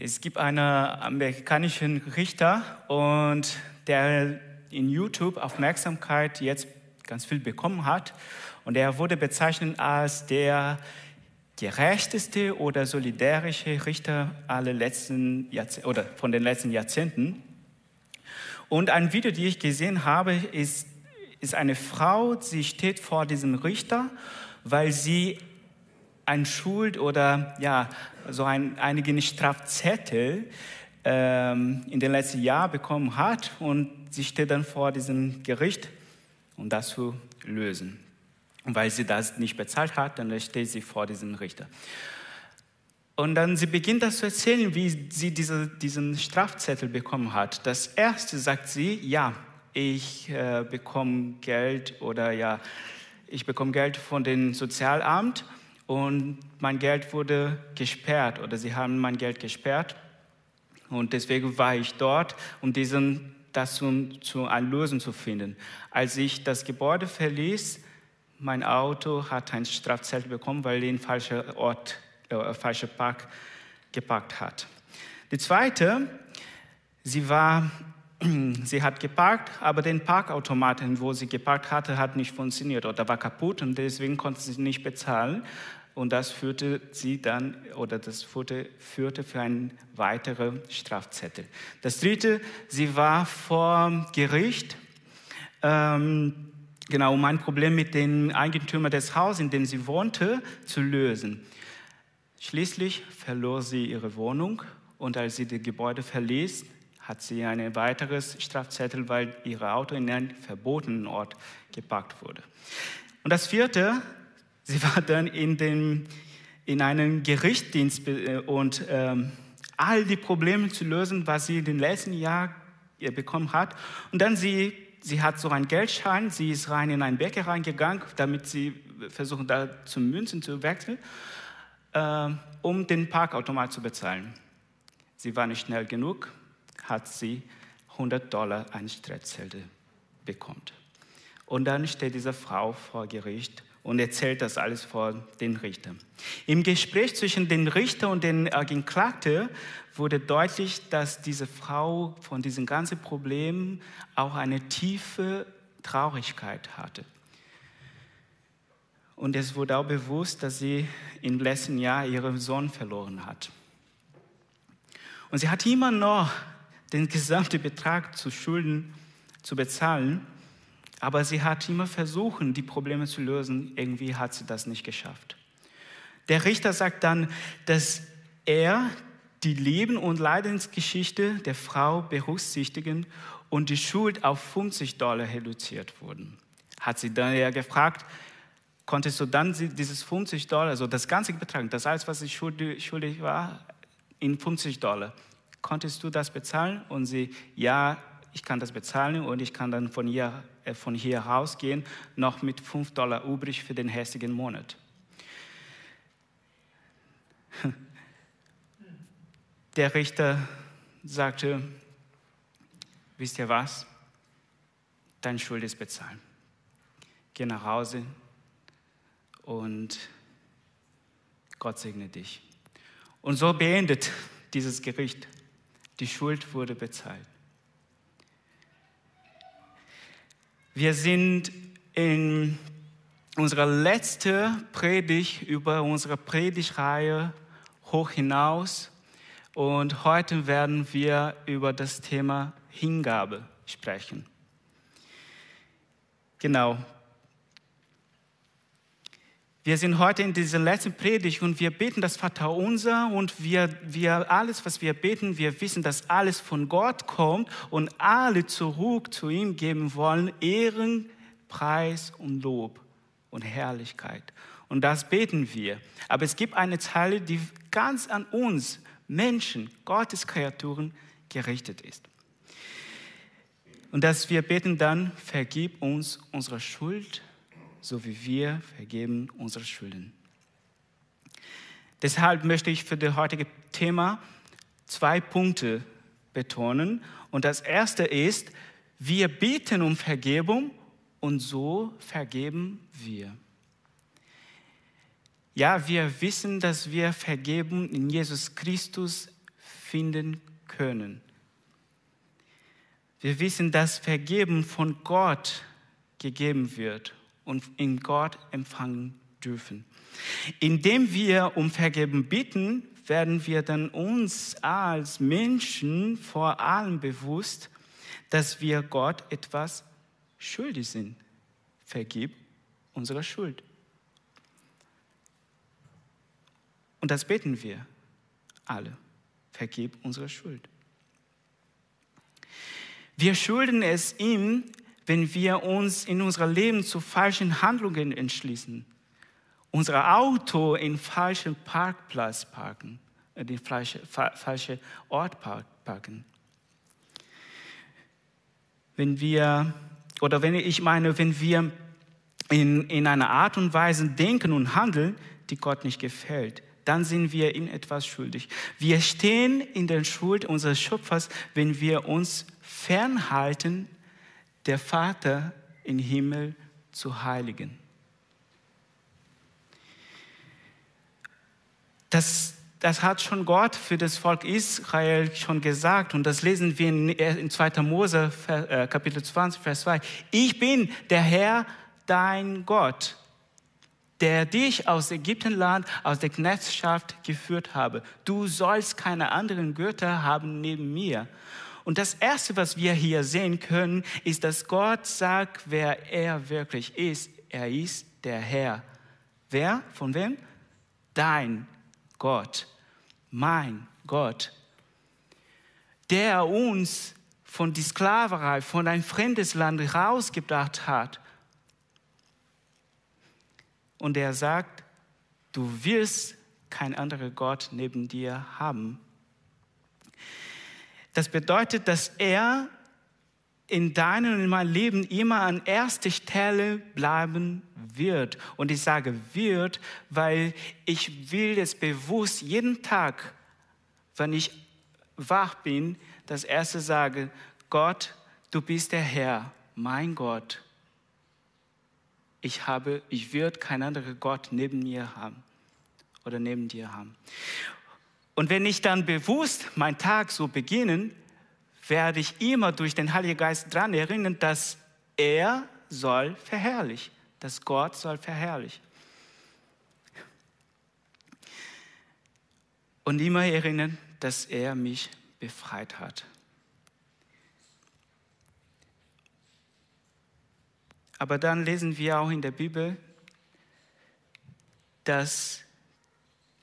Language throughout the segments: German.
Es gibt einen amerikanischen Richter und der in YouTube Aufmerksamkeit jetzt ganz viel bekommen hat. Und er wurde bezeichnet als der gerechteste oder solidarische Richter aller letzten oder von den letzten Jahrzehnten. Und ein Video, die ich gesehen habe, ist, ist eine Frau, sie steht vor diesem Richter, weil sie ein Schuld oder ja, so ein, einige Strafzettel ähm, in den letzten Jahren bekommen hat und sie steht dann vor diesem Gericht, um das zu lösen. Und weil sie das nicht bezahlt hat, dann steht sie vor diesem Richter. Und dann sie beginnt das zu erzählen, wie sie diese, diesen Strafzettel bekommen hat. Das erste sagt sie, ja, ich äh, bekomme Geld oder ja, ich bekomme Geld von dem Sozialamt und mein Geld wurde gesperrt oder sie haben mein Geld gesperrt und deswegen war ich dort, um diesen, das zu, zu eine Lösung zu finden. Als ich das Gebäude verließ, mein Auto hat ein Strafzettel bekommen, weil den falschen Ort, äh, falschen Park geparkt hat. Die zweite, sie war sie hat geparkt, aber den Parkautomaten, wo sie geparkt hatte, hat nicht funktioniert oder war kaputt und deswegen konnte sie nicht bezahlen. Und das führte sie dann, oder das führte, führte für einen weiteren Strafzettel. Das dritte, sie war vor Gericht, ähm, genau, um ein Problem mit dem Eigentümer des Hauses, in dem sie wohnte, zu lösen. Schließlich verlor sie ihre Wohnung und als sie das Gebäude verließ, hat sie ein weiteres Strafzettel, weil ihr Auto in einen verbotenen Ort geparkt wurde. Und das vierte, Sie war dann in, dem, in einem Gerichtsdienst äh, und ähm, all die Probleme zu lösen, was sie in den letzten Jahren bekommen hat. Und dann sie, sie hat so einen Geldschein, sie ist rein in einen Bäcker reingegangen, damit sie versuchen, da zu Münzen zu wechseln, äh, um den Parkautomat zu bezahlen. Sie war nicht schnell genug, hat sie 100 Dollar ein Strafzettel bekommen. Und dann steht diese Frau vor Gericht und erzählt das alles vor den Richter. Im Gespräch zwischen den Richter und den Angeklagten wurde deutlich, dass diese Frau von diesen ganzen Problemen auch eine tiefe Traurigkeit hatte. Und es wurde auch bewusst, dass sie im letzten Jahr ihren Sohn verloren hat. Und sie hat immer noch den gesamten Betrag zu Schulden zu bezahlen. Aber sie hat immer versucht, die Probleme zu lösen. Irgendwie hat sie das nicht geschafft. Der Richter sagt dann, dass er die Leben- und Leidensgeschichte der Frau berücksichtigen und die Schuld auf 50 Dollar reduziert wurden. Hat sie dann ja gefragt, konntest du dann dieses 50 Dollar, also das ganze Betrag, das alles, was sie schuldig war, in 50 Dollar, konntest du das bezahlen? Und sie, ja, ich kann das bezahlen und ich kann dann von hier, äh, von hier rausgehen, noch mit 5 Dollar übrig für den hässigen Monat. Der Richter sagte, wisst ihr was? Dein Schuld ist bezahlt. Geh nach Hause und Gott segne dich. Und so beendet dieses Gericht. Die Schuld wurde bezahlt. Wir sind in unserer letzten Predigt über unsere Predigtreihe hoch hinaus und heute werden wir über das Thema Hingabe sprechen. Genau. Wir sind heute in dieser letzten Predigt und wir beten das Vaterunser und wir, wir alles, was wir beten, wir wissen, dass alles von Gott kommt und alle zurück zu ihm geben wollen, Ehren, Preis und Lob und Herrlichkeit. Und das beten wir. Aber es gibt eine Zeile, die ganz an uns, Menschen, Gottes Kreaturen, gerichtet ist. Und dass wir beten dann, vergib uns unsere Schuld so wie wir vergeben unsere Schulden. Deshalb möchte ich für das heutige Thema zwei Punkte betonen. Und das erste ist, wir beten um Vergebung und so vergeben wir. Ja, wir wissen, dass wir Vergebung in Jesus Christus finden können. Wir wissen, dass Vergeben von Gott gegeben wird und in Gott empfangen dürfen. Indem wir um Vergeben bitten, werden wir dann uns als Menschen vor allem bewusst, dass wir Gott etwas schuldig sind. Vergib unsere Schuld. Und das beten wir alle. Vergib unsere Schuld. Wir schulden es ihm, wenn wir uns in unserem Leben zu falschen Handlungen entschließen. Unser Auto in falschen Parkplatz parken, äh, den falschen falsche Ort parken. Wenn wir, oder wenn ich meine, wenn wir in, in einer Art und Weise denken und handeln, die Gott nicht gefällt, dann sind wir ihm etwas schuldig. Wir stehen in der Schuld unseres Schöpfers, wenn wir uns fernhalten, der Vater im Himmel zu heiligen. Das, das hat schon Gott für das Volk Israel schon gesagt und das lesen wir in, in 2. Mose äh, Kapitel 20, Vers 2. Ich bin der Herr, dein Gott, der dich aus Ägyptenland, aus der Knechtschaft geführt habe. Du sollst keine anderen Götter haben neben mir. Und das Erste, was wir hier sehen können, ist, dass Gott sagt, wer er wirklich ist. Er ist der Herr. Wer? Von wem? Dein Gott. Mein Gott. Der uns von der Sklaverei, von ein fremdes Land rausgebracht hat und er sagt, du wirst kein anderer Gott neben dir haben. Das bedeutet, dass er in deinem und in meinem Leben immer an erster Stelle bleiben wird. Und ich sage wird, weil ich will es bewusst jeden Tag, wenn ich wach bin, das erste sage, Gott, du bist der Herr, mein Gott ich habe, ich wird kein anderer Gott neben mir haben oder neben dir haben. Und wenn ich dann bewusst meinen Tag so beginnen, werde ich immer durch den Heiligen Geist daran erinnern, dass er soll verherrlichen, dass Gott soll verherrlichen. Und immer erinnern, dass er mich befreit hat. Aber dann lesen wir auch in der Bibel, dass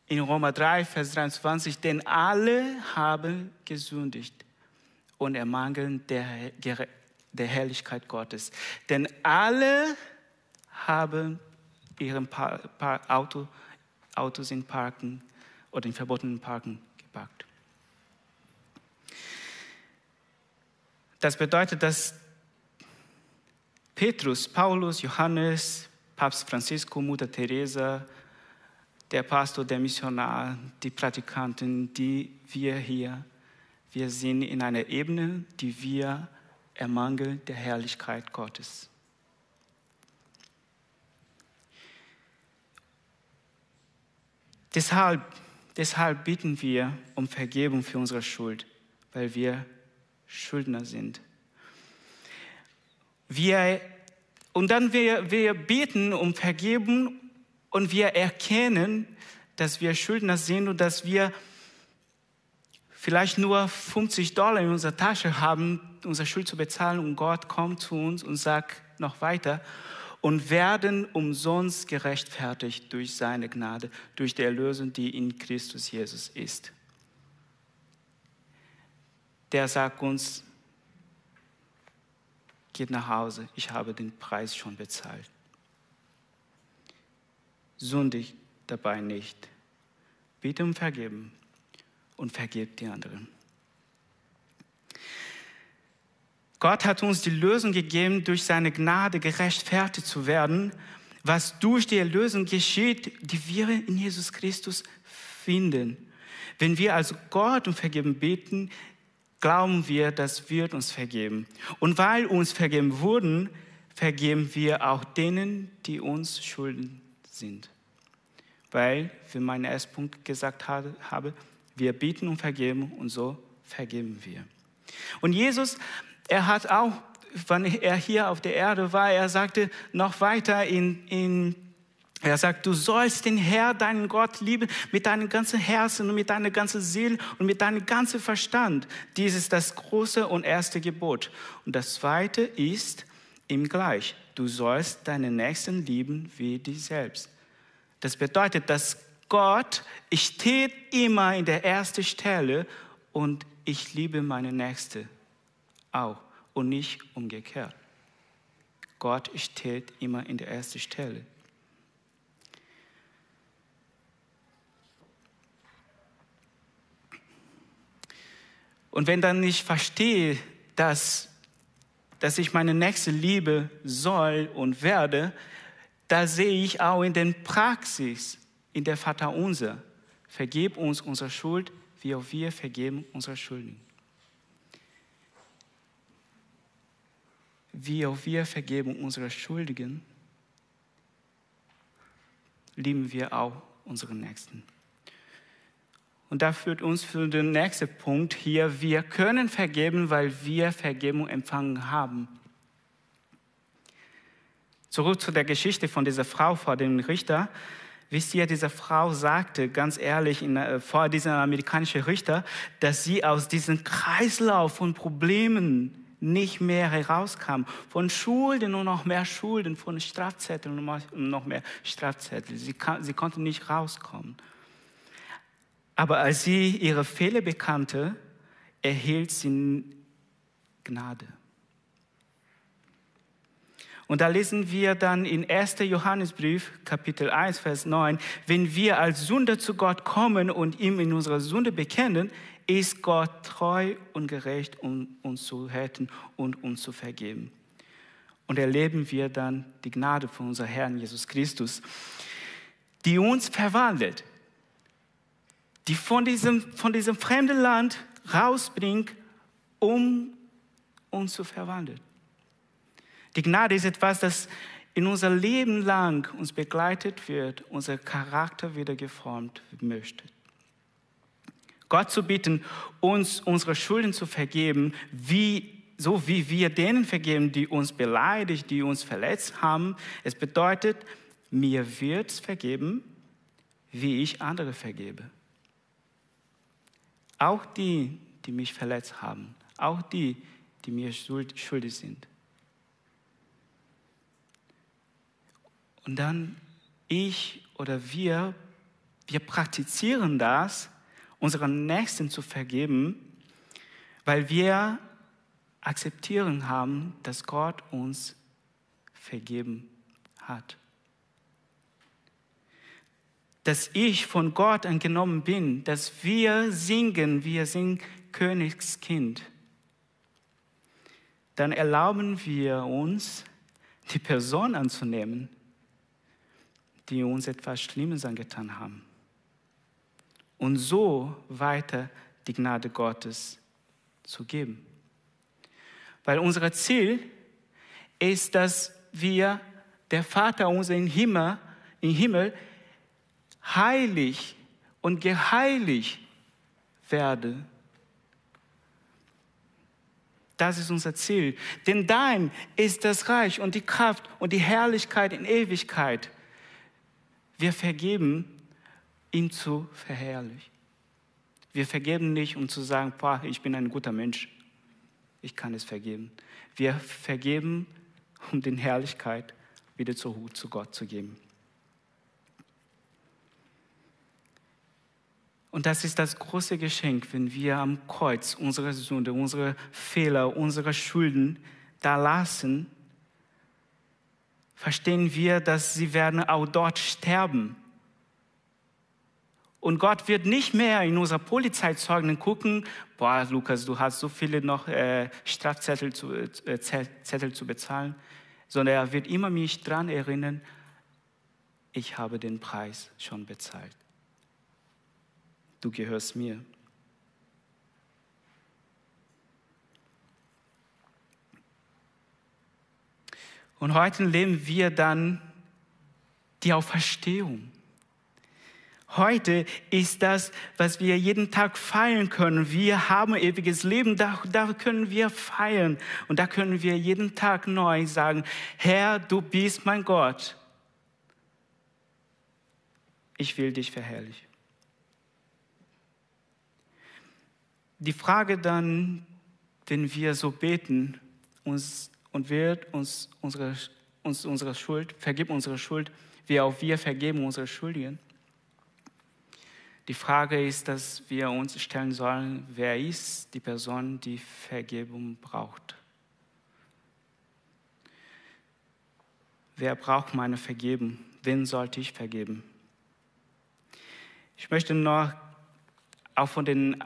in Römer 3, Vers 23, denn alle haben gesündigt und ermangeln der, der Herrlichkeit Gottes. Denn alle haben ihren pa pa Auto, Autos in Parken oder in verbotenen Parken gepackt. Das bedeutet, dass Petrus, Paulus, Johannes, Papst Francisco, Mutter Teresa, der Pastor, der Missionar, die Praktikanten, die wir hier, wir sind in einer Ebene, die wir ermangeln der Herrlichkeit Gottes. Deshalb, deshalb bitten wir um Vergebung für unsere Schuld, weil wir Schuldner sind. Wir, und dann wir, wir beten um Vergebung und wir erkennen, dass wir Schuldner sind und dass wir vielleicht nur 50 Dollar in unserer Tasche haben, unsere Schuld zu bezahlen und Gott kommt zu uns und sagt noch weiter und werden umsonst gerechtfertigt durch seine Gnade, durch die Erlösung, die in Christus Jesus ist. Der sagt uns, geht nach Hause, ich habe den Preis schon bezahlt. Sündig dabei nicht. Bitte um Vergeben und vergebt die anderen. Gott hat uns die Lösung gegeben, durch seine Gnade gerechtfertigt zu werden, was durch die Erlösung geschieht, die wir in Jesus Christus finden. Wenn wir also Gott um Vergeben beten, glauben wir, das wird uns vergeben. Und weil uns vergeben wurden, vergeben wir auch denen, die uns schulden sind. Weil, wie mein erster Punkt gesagt habe, Wir bieten um Vergebung und so vergeben wir. Und Jesus, er hat auch, wenn er hier auf der Erde war, er sagte noch weiter in, in er sagt, du sollst den Herr, deinen Gott lieben mit deinem ganzen Herzen und mit deiner ganzen Seele und mit deinem ganzen Verstand. Dies ist das große und erste Gebot. Und das zweite ist ihm gleich. Du sollst deinen Nächsten lieben wie dich selbst. Das bedeutet, dass Gott steht immer in der ersten Stelle und ich liebe meine Nächste auch und nicht umgekehrt. Gott steht immer in der ersten Stelle. Und wenn dann ich verstehe, dass, dass ich meine Nächste liebe soll und werde, da sehe ich auch in der Praxis, in der Vater unser, vergib uns unsere Schuld, wie auch wir vergeben unsere Schuldigen. Wie auch wir vergeben unsere Schuldigen, lieben wir auch unsere Nächsten. Und da führt uns für den nächsten Punkt hier. Wir können vergeben, weil wir Vergebung empfangen haben. Zurück zu der Geschichte von dieser Frau vor dem Richter. Wisst ihr, diese Frau sagte ganz ehrlich in, äh, vor diesem amerikanischen Richter, dass sie aus diesem Kreislauf von Problemen nicht mehr herauskam. Von Schulden und noch mehr Schulden, von Strafzetteln und noch mehr Strafzetteln. Sie, kann, sie konnte nicht rauskommen. Aber als sie ihre Fehler bekannte, erhielt sie Gnade. Und da lesen wir dann in 1. Johannesbrief, Kapitel 1, Vers 9, wenn wir als Sünder zu Gott kommen und ihm in unserer Sünde bekennen, ist Gott treu und gerecht, um uns zu retten und uns zu vergeben. Und erleben wir dann die Gnade von unserem Herrn Jesus Christus, die uns verwandelt die von diesem, von diesem fremden Land rausbringt, um uns zu verwandeln. Die Gnade ist etwas, das in unser Leben lang uns begleitet wird, unser Charakter wieder geformt möchte. Gott zu bitten, uns unsere Schulden zu vergeben, wie, so wie wir denen vergeben, die uns beleidigt, die uns verletzt haben. Es bedeutet, mir wird vergeben, wie ich andere vergebe. Auch die, die mich verletzt haben. Auch die, die mir schuldig sind. Und dann ich oder wir, wir praktizieren das, unseren Nächsten zu vergeben, weil wir akzeptieren haben, dass Gott uns vergeben hat dass ich von Gott angenommen bin, dass wir singen, wir sind Königskind, dann erlauben wir uns, die Person anzunehmen, die uns etwas Schlimmes angetan haben. Und so weiter die Gnade Gottes zu geben. Weil unser Ziel ist, dass wir der Vater unser im Himmel, im Himmel heilig und geheiligt werde. Das ist unser Ziel. Denn dein ist das Reich und die Kraft und die Herrlichkeit in Ewigkeit. Wir vergeben, ihn zu verherrlichen. Wir vergeben nicht, um zu sagen, boah, ich bin ein guter Mensch. Ich kann es vergeben. Wir vergeben, um die Herrlichkeit wieder zu, zu Gott zu geben. Und das ist das große Geschenk, wenn wir am Kreuz unsere Sünde, unsere Fehler, unsere Schulden da lassen, verstehen wir, dass sie werden auch dort sterben. Und Gott wird nicht mehr in unser Polizeizeugen gucken, boah, Lukas, du hast so viele noch äh, Strafzettel zu, äh, Zettel zu bezahlen, sondern er wird immer mich daran erinnern, ich habe den Preis schon bezahlt du gehörst mir. Und heute leben wir dann die Auferstehung. heute ist das, was wir jeden Tag feiern können. Wir haben ewiges Leben, da, da können wir feiern. Und da können wir jeden Tag neu sagen, Herr, du bist mein Gott. Ich will dich verherrlichen. Die Frage dann, wenn wir so beten uns, und wird uns unsere, uns unsere Schuld, vergib unsere Schuld, wie auch wir vergeben unsere Schuldigen. Die Frage ist, dass wir uns stellen sollen, wer ist die Person, die Vergebung braucht? Wer braucht meine Vergebung? Wen sollte ich vergeben? Ich möchte noch auch von den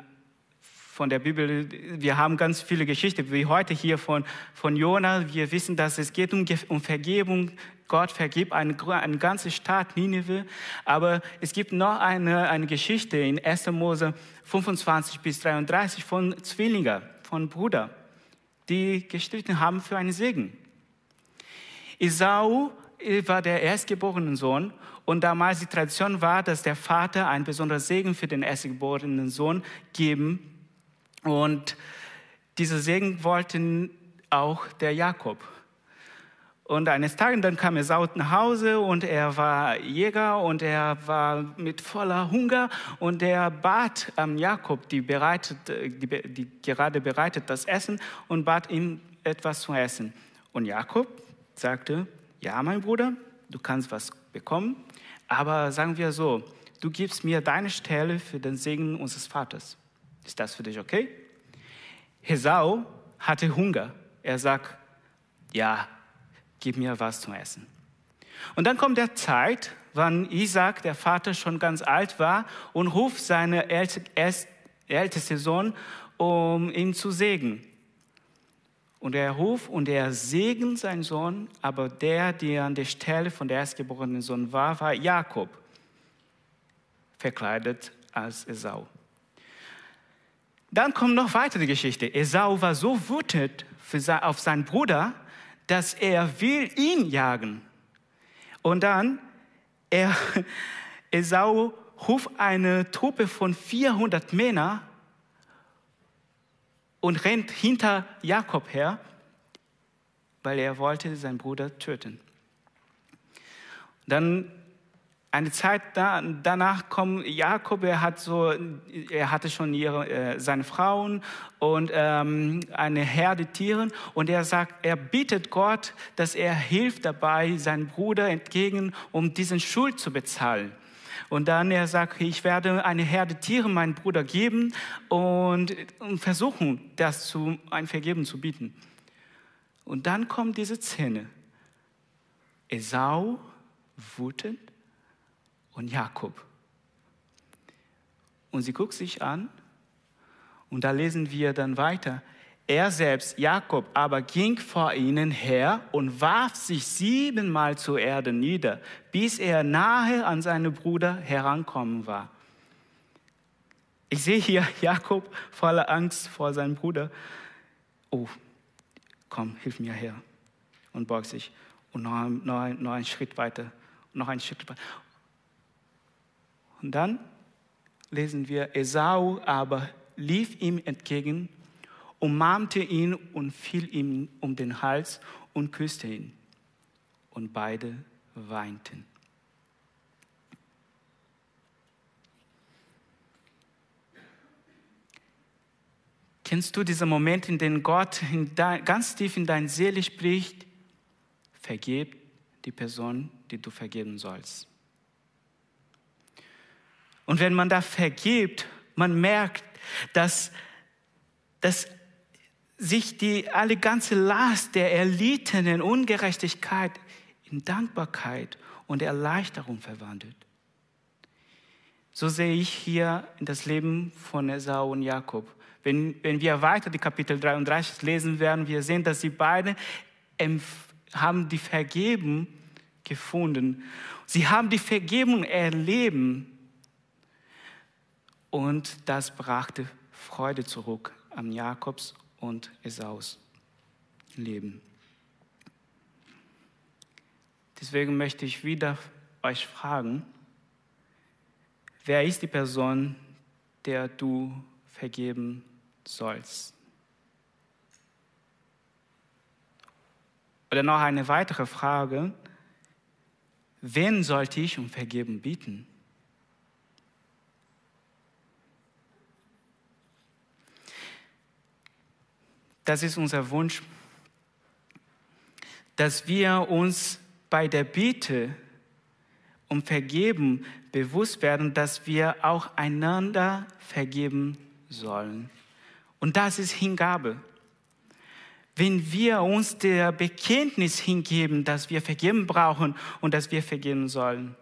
von der Bibel, wir haben ganz viele Geschichten, wie heute hier von, von Jona. Wir wissen, dass es geht um, um Vergebung. Gott vergibt eine, eine ganze Stadt, Nineveh. Aber es gibt noch eine, eine Geschichte in 1. Mose 25 bis 33 von Zwillingen, von Brüdern, die gestritten haben für einen Segen. Esau war der erstgeborene Sohn und damals die Tradition war, dass der Vater einen besonderen Segen für den erstgeborenen Sohn geben und diese Segen wollten auch der Jakob. Und eines Tages dann kam Esau nach Hause und er war Jäger und er war mit voller Hunger und er bat ähm, Jakob, die, bereitet, die, die gerade bereitet das Essen und bat ihm etwas zu essen. Und Jakob sagte, ja mein Bruder, du kannst was bekommen, aber sagen wir so, du gibst mir deine Stelle für den Segen unseres Vaters. Ist das für dich okay? Hesau hatte Hunger. Er sagt, ja, gib mir was zum Essen. Und dann kommt der Zeit, wann Isaac, der Vater, schon ganz alt war und ruft seinen ältesten Sohn, um ihn zu segnen. Und er ruft und er segnet seinen Sohn, aber der, der an der Stelle von der erstgeborenen Sohn war, war Jakob, verkleidet als Esau. Dann kommt noch weitere Geschichte. Esau war so wütend auf seinen Bruder, dass er will ihn jagen. Und dann, er, Esau ruft eine Truppe von 400 Männern und rennt hinter Jakob her, weil er wollte seinen Bruder töten. Dann eine Zeit da, danach kommt Jakob, er, hat so, er hatte schon ihre, äh, seine Frauen und ähm, eine Herde Tieren und er sagt, er bittet Gott, dass er hilft dabei, seinen Bruder entgegen, um diesen Schuld zu bezahlen. Und dann er sagt, ich werde eine Herde Tiere meinem Bruder geben und, und versuchen, das zu, ein Vergeben zu bieten. Und dann kommt diese Szene. Esau wütend und Jakob. Und sie guckt sich an und da lesen wir dann weiter. Er selbst, Jakob, aber ging vor ihnen her und warf sich siebenmal zur Erde nieder, bis er nahe an seinen Bruder herankommen war. Ich sehe hier Jakob voller Angst vor seinem Bruder. Oh, komm, hilf mir her. Und beugt sich. Und noch, noch, noch einen Schritt weiter. Noch einen Schritt weiter. Und dann lesen wir, Esau aber lief ihm entgegen, umarmte ihn und fiel ihm um den Hals und küsste ihn. Und beide weinten. Kennst du diesen Moment, in dem Gott in dein, ganz tief in deine Seele spricht? Vergib die Person, die du vergeben sollst. Und wenn man da vergibt, man merkt, dass, dass sich die alle ganze Last der erlittenen Ungerechtigkeit in Dankbarkeit und Erleichterung verwandelt. So sehe ich hier in das Leben von Esau und Jakob. Wenn, wenn wir weiter die Kapitel 33 lesen werden, wir sehen, dass sie beide haben die Vergebung gefunden. Sie haben die Vergebung erleben und das brachte Freude zurück am Jakobs und Esaus Leben. Deswegen möchte ich wieder euch fragen, wer ist die Person, der du vergeben sollst? Oder noch eine weitere Frage. Wen sollte ich um Vergeben bieten? Das ist unser Wunsch, dass wir uns bei der Bitte um Vergeben bewusst werden, dass wir auch einander vergeben sollen. Und das ist Hingabe. Wenn wir uns der Bekenntnis hingeben, dass wir vergeben brauchen und dass wir vergeben sollen.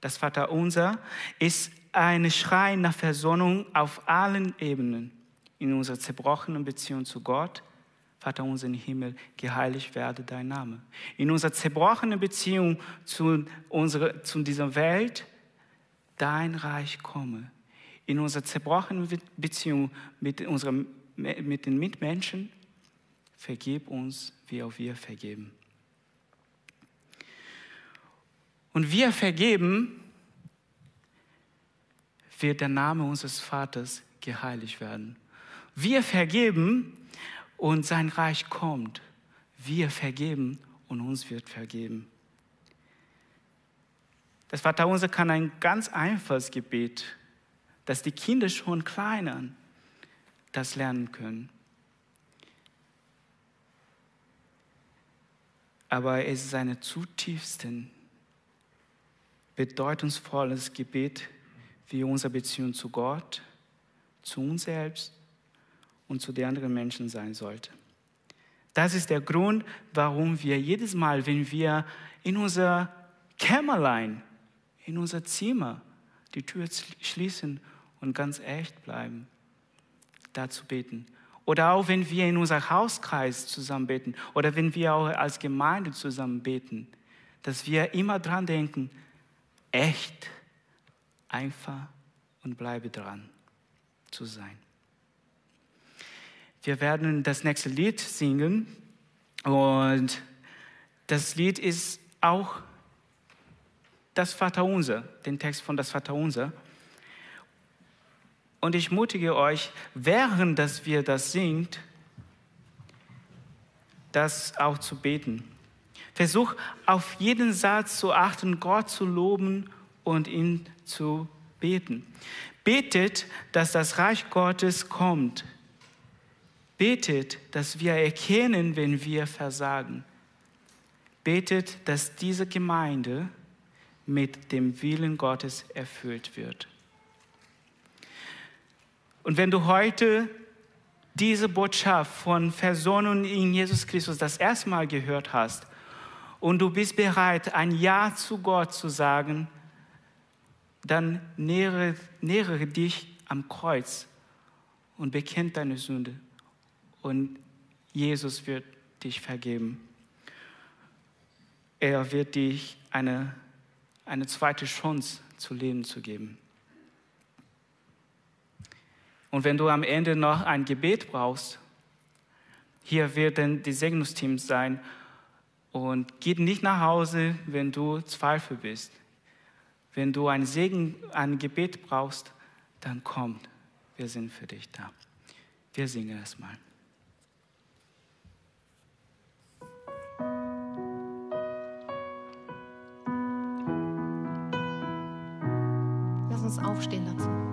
Das Vaterunser ist ein Schrei nach Versöhnung auf allen Ebenen. In unserer zerbrochenen Beziehung zu Gott, Vater unser im Himmel, geheiligt werde dein Name. In unserer zerbrochenen Beziehung zu, unserer, zu dieser Welt, dein Reich komme. In unserer zerbrochenen Beziehung mit, unserem, mit den Mitmenschen, vergib uns, wie auch wir vergeben. Und wir vergeben, wird der Name unseres Vaters geheiligt werden. Wir vergeben, und sein Reich kommt. Wir vergeben und uns wird vergeben. Das Vaterunser kann ein ganz einfaches Gebet, dass die Kinder schon klein das lernen können. Aber es ist ein zutiefsten, bedeutungsvolles Gebet wie unsere Beziehung zu Gott, zu uns selbst und zu den anderen Menschen sein sollte. Das ist der Grund, warum wir jedes Mal, wenn wir in unser Kämmerlein, in unser Zimmer die Tür schließen und ganz echt bleiben, dazu beten. Oder auch wenn wir in unserem Hauskreis zusammen beten oder wenn wir auch als Gemeinde zusammen beten, dass wir immer dran denken, echt, einfach und bleibe dran zu sein. Wir werden das nächste Lied singen und das Lied ist auch das Vaterunser, den Text von das Vaterunser. Und ich mutige euch, während dass wir das singt, das auch zu beten. Versuch auf jeden Satz zu achten, Gott zu loben und ihn zu beten. Betet, dass das Reich Gottes kommt Betet, dass wir erkennen, wenn wir versagen. Betet, dass diese Gemeinde mit dem Willen Gottes erfüllt wird. Und wenn du heute diese Botschaft von Versöhnung in Jesus Christus das erste Mal gehört hast und du bist bereit, ein Ja zu Gott zu sagen, dann nähere, nähere dich am Kreuz und bekennt deine Sünde und Jesus wird dich vergeben. Er wird dich eine, eine zweite Chance zu leben zu geben. Und wenn du am Ende noch ein Gebet brauchst, hier werden die Segnungsteams sein und geht nicht nach Hause, wenn du Zweifel bist. Wenn du ein Segen, ein Gebet brauchst, dann komm, wir sind für dich da. Wir singen erstmal. Uns aufstehen dazu.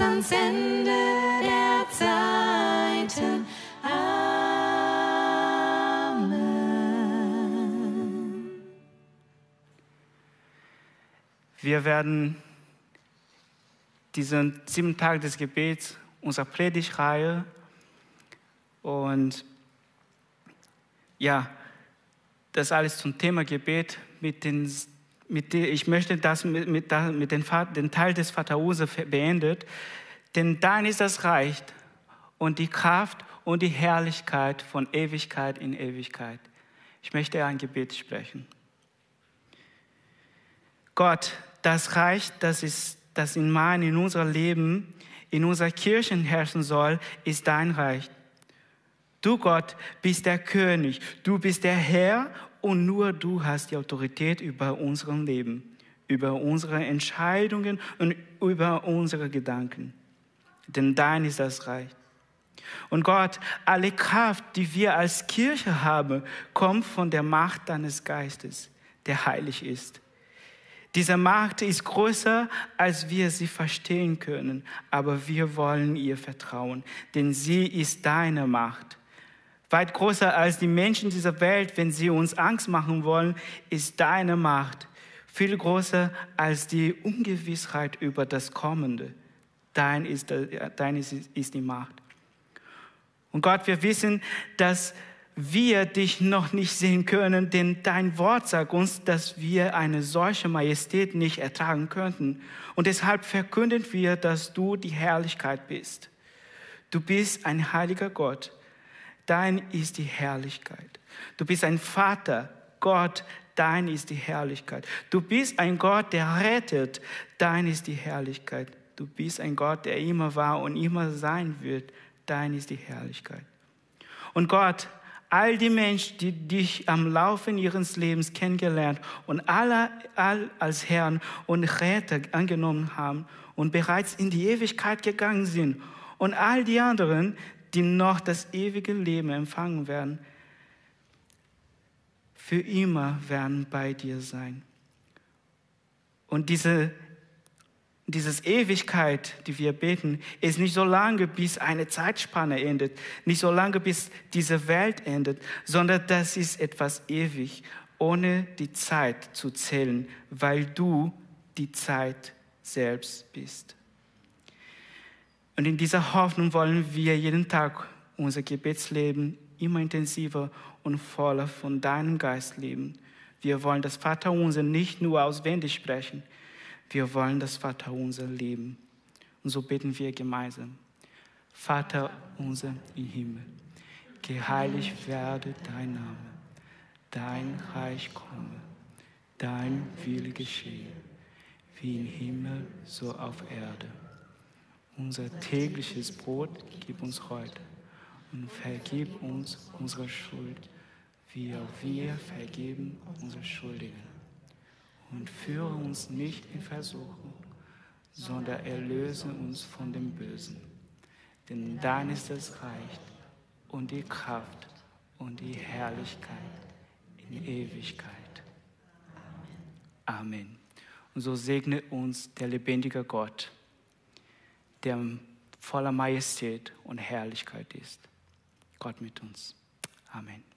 Ans Ende der Zeiten. Wir werden diesen sieben Tage des Gebets, unserer Predigtreihe und ja, das alles zum Thema Gebet mit den, mit den ich möchte das mit, mit, mit den, den Teil des Vaterunser beendet, denn dein ist das Reich und die Kraft und die Herrlichkeit von Ewigkeit in Ewigkeit. Ich möchte ein Gebet sprechen. Gott, das Reich, das, ist, das in mein, in unser Leben, in unserer Kirche herrschen soll, ist dein Reich. Du, Gott, bist der König, du bist der Herr und nur du hast die Autorität über unser Leben, über unsere Entscheidungen und über unsere Gedanken. Denn dein ist das Reich. Und Gott, alle Kraft, die wir als Kirche haben, kommt von der Macht deines Geistes, der heilig ist. Diese Macht ist größer, als wir sie verstehen können, aber wir wollen ihr vertrauen, denn sie ist deine Macht. Weit größer als die Menschen dieser Welt, wenn sie uns Angst machen wollen, ist deine Macht. Viel größer als die Ungewissheit über das Kommende. Dein ist, dein ist, die Macht. Und Gott, wir wissen, dass wir dich noch nicht sehen können, denn dein Wort sagt uns, dass wir eine solche Majestät nicht ertragen könnten. Und deshalb verkünden wir, dass du die Herrlichkeit bist. Du bist ein heiliger Gott. Dein ist die Herrlichkeit. Du bist ein Vater, Gott, dein ist die Herrlichkeit. Du bist ein Gott, der rettet, dein ist die Herrlichkeit. Du bist ein Gott, der immer war und immer sein wird, dein ist die Herrlichkeit. Und Gott, all die Menschen, die dich am Laufe ihres Lebens kennengelernt und alle all als Herrn und Retter angenommen haben und bereits in die Ewigkeit gegangen sind und all die anderen, die noch das ewige Leben empfangen werden, für immer werden bei dir sein. Und diese, Und diese Ewigkeit, die wir beten, ist nicht so lange, bis eine Zeitspanne endet, nicht so lange, bis diese Welt endet, sondern das ist etwas ewig, ohne die Zeit zu zählen, weil du die Zeit selbst bist. Und in dieser Hoffnung wollen wir jeden Tag unser Gebetsleben immer intensiver und voller von deinem Geist leben. Wir wollen das Vaterunser nicht nur auswendig sprechen, wir wollen das Vaterunser leben. Und so beten wir gemeinsam. Vater unser im Himmel, geheiligt werde dein Name, dein Reich komme, dein Wille geschehe, wie im Himmel so auf Erde. Unser tägliches Brot gib uns heute und vergib uns unsere Schuld, wie auch wir vergeben unsere Schuldigen. Und führe uns nicht in Versuchung, sondern erlöse uns von dem Bösen. Denn dein ist das Reich und die Kraft und die Herrlichkeit in Ewigkeit. Amen. Und so segne uns der lebendige Gott, der voller Majestät und Herrlichkeit ist. Gott mit uns. Amen.